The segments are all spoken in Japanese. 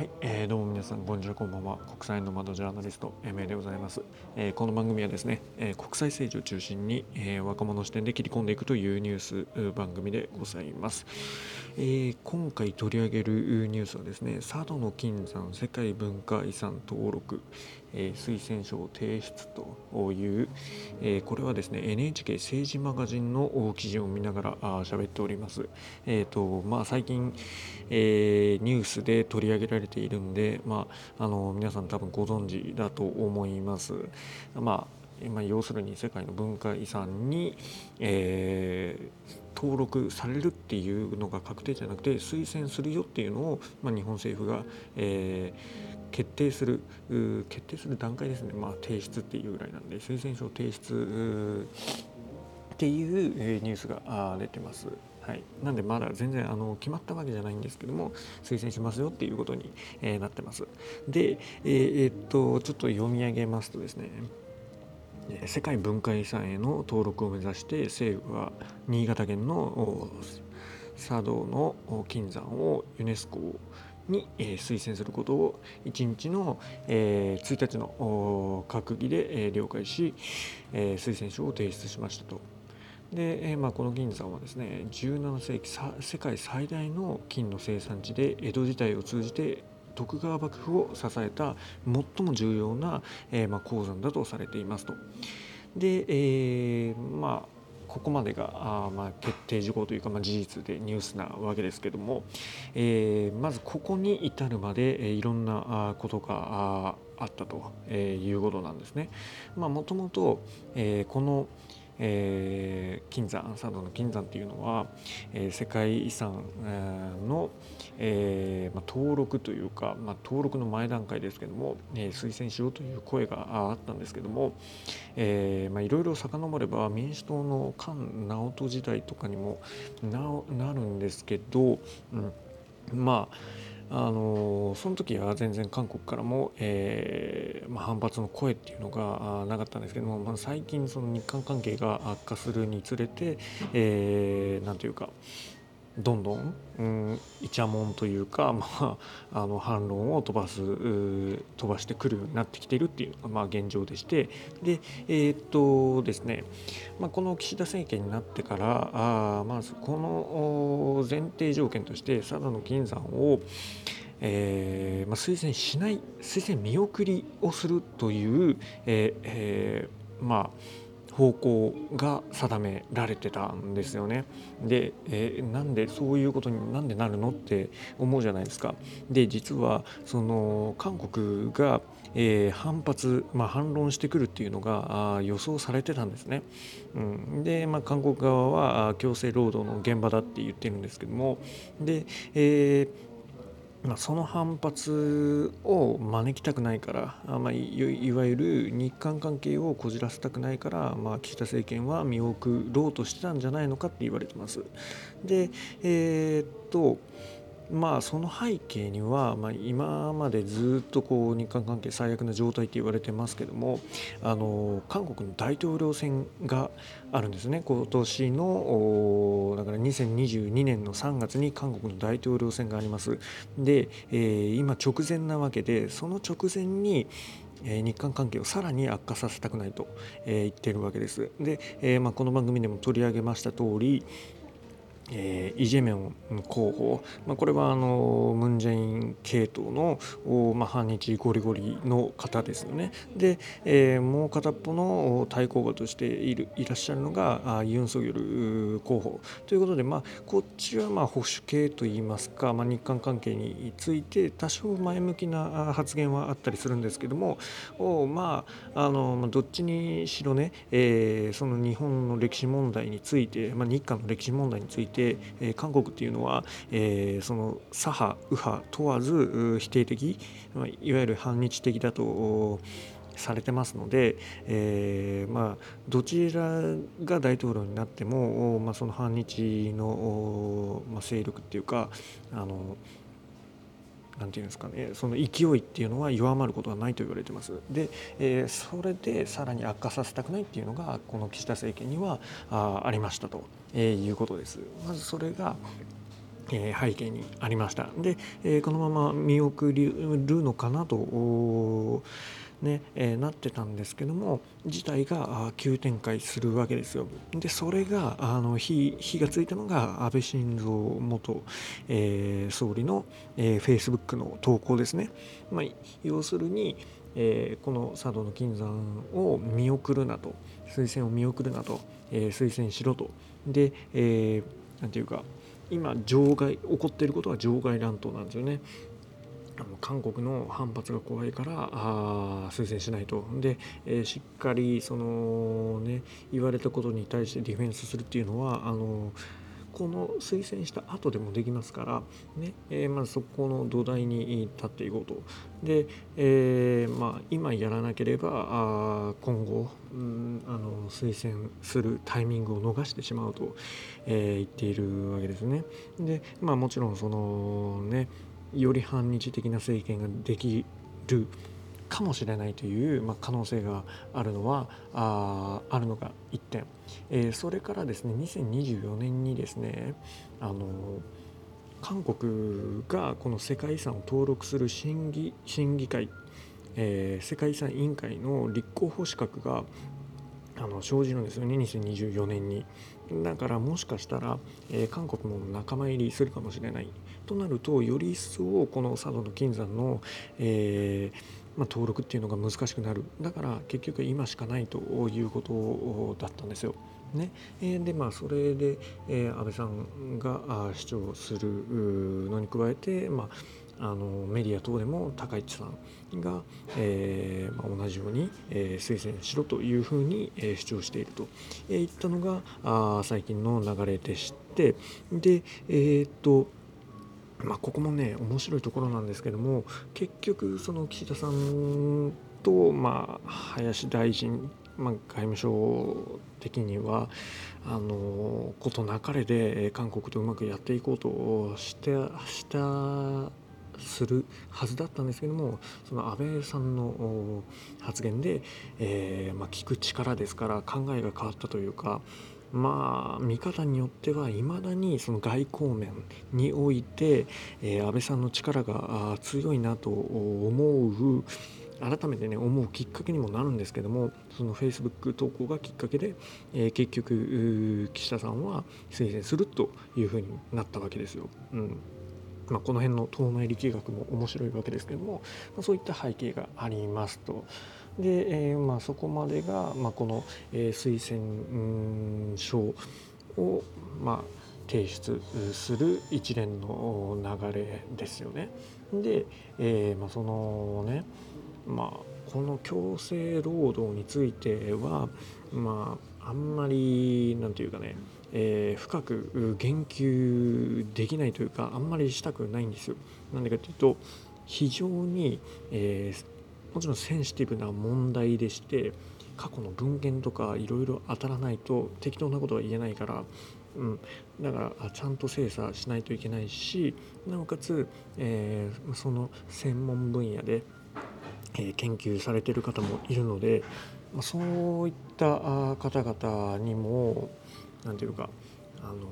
はい、えー、どうも皆さんこんにちはこんばんは。国際の窓ジャーナリスト MA でございます、えー、この番組はですね、えー、国際政治を中心に、えー、若者視点で切り込んでいくというニュース番組でございます、えー、今回取り上げるニュースはですね佐渡の金山世界文化遺産登録、えー、推薦書を提出という、えー、これはですね NHK 政治マガジンの記事を見ながら喋っております。えーとまあ、最近、えー、ニュースで取り上げられているんで、まあ、あの皆さん多分ご存知だと思います。まあま、要するに世界の文化遺産に、えー、登録されるっていうのが確定じゃなくて推薦するよっていうのを、まあ、日本政府が、えー決定する決定する段階ですね、まあ、提出っていうぐらいなんで推薦書提出っていうニュースが出てます。はい、なんでまだ全然あの決まったわけじゃないんですけども推薦しますよっていうことに、えー、なってます。で、えー、え、っとちょっと読み上げますとですね世界文化遺産への登録を目指して政府は新潟県の佐渡の金山をユネスコに、えー、推薦することを1日の、えー、1日の閣議で、え、了解し、え、推薦書を提出しましたと。で、えまあ、この銀山はですね17世紀世界最大の金の生産地で江戸時代を通じて徳川幕府を支えた最も重要な、えーまあ、鉱山だとされていますと。で、えー、まあここまでがあまあ決定事項というか、まあ、事実でニュースなわけですけども、えー、まずここに至るまで、え、いろんなことがあったということなんですね。まあもともとこのえー、金山佐渡の金山っていうのは、えー、世界遺産、の、えーまあ、登録というか、まあ、登録の前段階ですけども、えー、推薦しようという声があったんですけども、えーまあ、いろいろ遡れば民主党の菅直人時代とかにもななるんですけど、うん、まああのその時は全然韓国からも、えーまあ、反発の声っていうのがなかったんですけども、まあ、最近その日韓関係が悪化するにつれて、えー、なんというかどんどん、うん、イチャモンというか、まあ、あの反論を飛ばす飛ばしてくるようになってきているっていうのが、まあ、現状でしてでえー、っとですね、まあ、この岸田政権になってからあまずこの前提条件として佐渡の金山をえーまあ、推薦しない推薦見送りをするという、えーえー、まあ方向が定められてたんですよね。で、えー、なんでそういうことになんでなるのって思うじゃないですか。で実はその韓国が、えー、反発、まあ、反論してくるっていうのが予想されてたんですね。うん、で、まあ、韓国側は強制労働の現場だって言ってるんですけどもで、えーまあ、その反発を招きたくないから、まあ、いわゆる日韓関係をこじらせたくないから、まあ、岸田政権は見送ろうとしてたんじゃないのかって言われてます。で、えー、っとまあその背景には、まあ、今までずっとこう日韓関係最悪な状態って言われてますけどもあの韓国の大統領選があるんですね今年のだから2022年の3月に韓国の大統領選がありますで、えー、今直前なわけでその直前に日韓関係をさらに悪化させたくないと言っているわけです。で、えまあ、この番組でも取り上げました通り、えー、イ・ジェミョン候補、まあ、これはあのムン・ジェイン系統の、まあ、反日ゴリゴリの方ですよね。で、えー、もう片っぽの対抗馬としているいらっしゃるのがユン・ソギョル候補ということで、まあ、こっちはまあ保守系といいますか、まあ、日韓関係について多少前向きな発言はあったりするんですけどもおまああのどっちにしろね、えー、その日本の歴史問題について、まあ、日韓の歴史問題についてて、え韓国っていうのは、えその左派右派問わず否定的いわゆる反日的だとされてますので、えー、まあ、どちらが大統領になっても、まあ、その反日の、まあ、勢力っていうかあのなんていうんですかねその勢いっていうのは弱まることはないと言われてます。で、えー、それでさらに悪化させたくないっていうのがこの岸田政権にはあありましたと、えー、いうことです。まずそれがえ背景にありましたで、えこのまま見送るのかなとねえ、なってたんですけども事態が急展開するわけですよ。でそれがあの火火がついたのが安倍晋三元、えー、総理の、えー、Facebook の投稿ですね。まあ、要するに、えー、この佐渡の金山を見送るなと推薦を見送るなと、えー、推薦しろとで、えー、ていうか今場外起こっていることは場外乱闘なんですよね。あの韓国の反発が怖いからあ推薦しないとで、えー、しっかりそのね言われたことに対してディフェンスするっていうのはあのこの推薦した後でもできますから、ねえー、まずそこの土台に立っていこうと。で、えー、まあ、今やらなければあ今後、うん、あの推薦するタイミングを逃してしまうと、えー、言っているわけですね。で、まあ、もちろんそのねより反日的な政権ができるかもしれないという、まあ、可能性があるのはああるのが1点、えー、それからですね2024年にですねあの韓国がこの世界遺産を登録する審議審議会、えー、世界遺産委員会の立候補資格があの生じるんですよね2024年に。だからもしかしたら、えー、韓国も仲間入りするかもしれない。となるとより一層この佐渡の金山の、えーまあ、登録っていうのが難しくなる。だから結局今しかないということだったんですよ。ね。えー、でまあそれで、えー、安倍さんが主張するのに加えて、まあ、あのメディア等でも高市さんが、えーまあ、同じように、えー、推薦しろというふうに、えー、主張していると、えー、いったのがあ最近の流れでしてでえー、っとまあ、ここもね面白いところなんですけども結局その岸田さんと、まあ、林大臣、まあ、外務省的にはあのことなかれで韓国とうまくやっていこうとしてしたするはずだったんですけどもその安倍さんの発言で、えーまあ、聞く力ですから考えが変わったというかまあ見方によってはいまだにその外交面において、えー、安倍さんの力が強いなと思う改めてね思うきっかけにもなるんですけどもそのフェイスブック投稿がきっかけで、えー、結局岸田さんは推薦するというふうになったわけですよ。うんまあ、この辺の党内力学も面白いわけですけども、まあ、そういった背景がありますと。で、えー、まあ、そこまでが、まあ、この、えー、推薦書を、まあ、提出する一連の流れですよね。で、えーまあ、そのね、まあ、この強制労働については、まあ、あんまりなんていうかねえー、深く言及できないというかあんまりしたくないんですよ。なんでかというと非常に、えー、もちろんセンシティブな問題でして過去の文献とかいろいろ当たらないと適当なことは言えないから、うん、だからちゃんと精査しないといけないしなおかつ、えー、その専門分野で、え、研究されてる方もいるので、ま、そういった方々にも何て言うかあの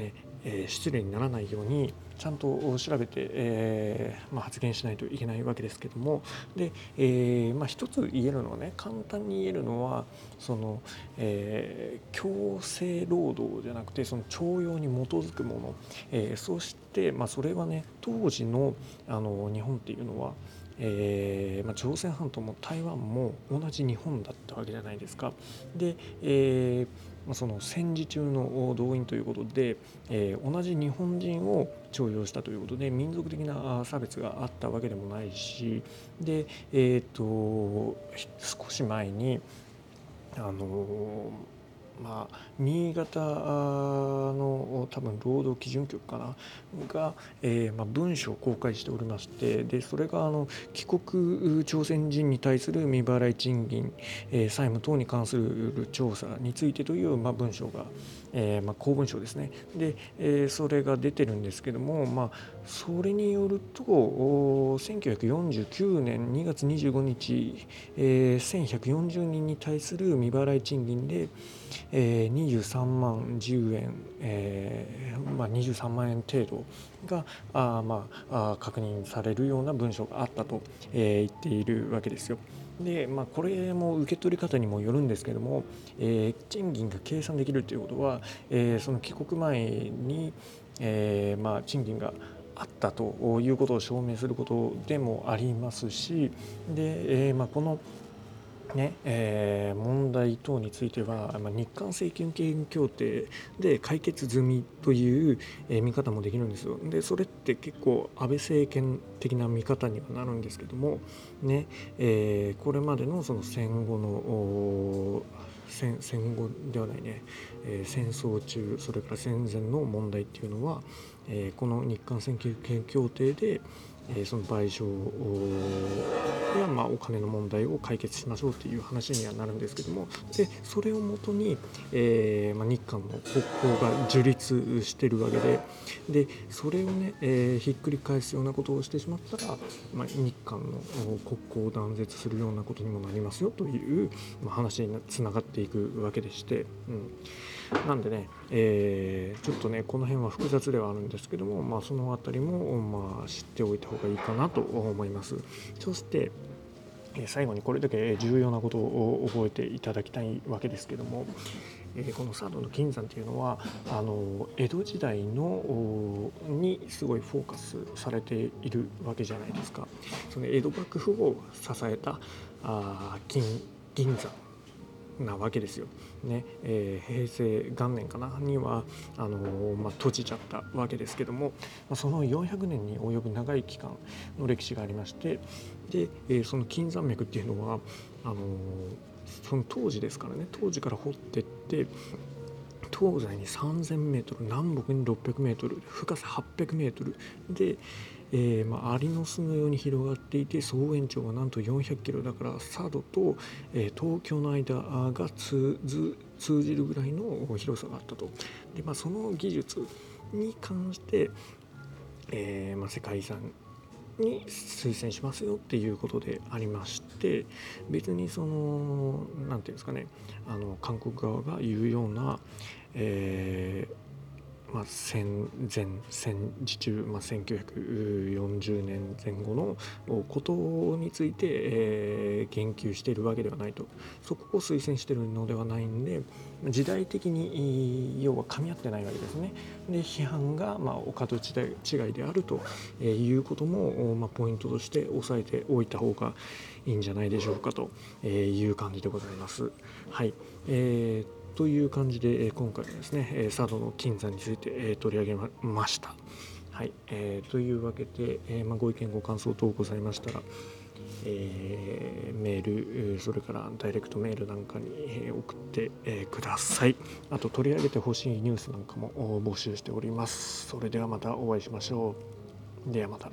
ねえ、失礼にならないようにちゃんと調べて、えー、まあ、発言しないといけないわけですけども。で、えー、まあ、一つ言えるのはね簡単に言えるのはその、え強制労働じゃなくてその徴用に基づくもの、えそして、まあ、それはね当時のあの日本っていうのはえーまあ、朝鮮半島も台湾も同じ日本だったわけじゃないですか。で、えーまあ、その戦時中の動員ということで、えー、同じ日本人を徴用したということで民族的な差別があったわけでもないしで、えーと、少し前にあのまあ、新潟の多分労働基準局かな？が、えーまあ、文書を公開しておりましてでそれがあの帰国朝鮮人に対する未払い賃金、えー、債務等に関する調査についてという、まあ、文書が、えー、まあ、公文書ですねで、えー、それが出てるんですけども、まあ、それによると1949年2月25日、えー、1140人に対する未払い賃金で、えー、23万10円、えーまあ、23万円程度があ、まあ、あ確認されるような文書があったと、えー、言っているわけですよ。で、まあ、これも受け取り方にもよるんですけども、えー、賃金が計算できるということは、えー、その帰国前に、えーまあ、賃金があったということを証明することでもありますしで、えーまあ、このねえー、問題等については、日韓請求権協定で解決済みという、見方もできるんですよ。でそれって結構安倍政権的な見方にはなるんですけども、ねえー、これまでのその戦後の戦戦後ではないね、えー、戦争中それから戦前の問題っていうのは、えー、この日韓請求権協定で、えその賠償や、まあ、お金の問題を解決しましょうという話にはなるんですけどもでそれをもとに、えー、まあ、日韓の国交が樹立してるわけででそれをね、えー、ひっくり返すようなことをしてしまったら、まあ、日韓の国交を断絶するようなことにもなりますよという、ま話につながっていくわけでして。うんなんでね、えー、ちょっとねこの辺は複雑ではあるんですけども、まあ、その辺りも、まあ、知っておいた方がいいかなと思いますそして最後にこれだけ重要なことを覚えていただきたいわけですけども、えこの佐渡の金山っていうのはあの江戸時代のにすごいフォーカスされているわけじゃないですか。その江戸幕府を支えたあ金銀山なわけですよ。ねえー、平成元年かな？にはあのー、まあ、閉じちゃったわけですけども、その400年に及ぶ長い期間の歴史がありましてで、えー、その金山脈っていうのはあのその当時ですからね当時から掘ってって東西に 3000m 南北に 600m 深さ 800m で、えー、まあ、アリの巣のように広がっていて総延長がなんと400キロだから佐渡と、えー、東京の間が通じるぐらいの広さがあったと。で、まあ、その技術に関して、えー、まあ、世界遺産に推薦しますよっていうことでありまして別にその何て言うんですかねあの韓国側が言うような、えーまあ、戦前戦時中、まあ、1940年前後のことについて、えー、言及しているわけではないとそこを推薦しているのではないんで時代的に要は噛み合ってないわけですね。で批判が、まあ、お門違いであるということも、まあ、ポイントとして押さえておいた方がいいんじゃないでしょうかという感じでございます。はい、えーという感じで、え今回はですね、え佐渡の金山について、え取り上げました。はい、えー、というわけで、え、ま、ご意見ご感想等ございましたら、えー、メールそれからダイレクトメールなんかに、え送って、えください。あと取り上げてほしいニュースなんかも募集しております。それではまたお会いしましょう。ではまた。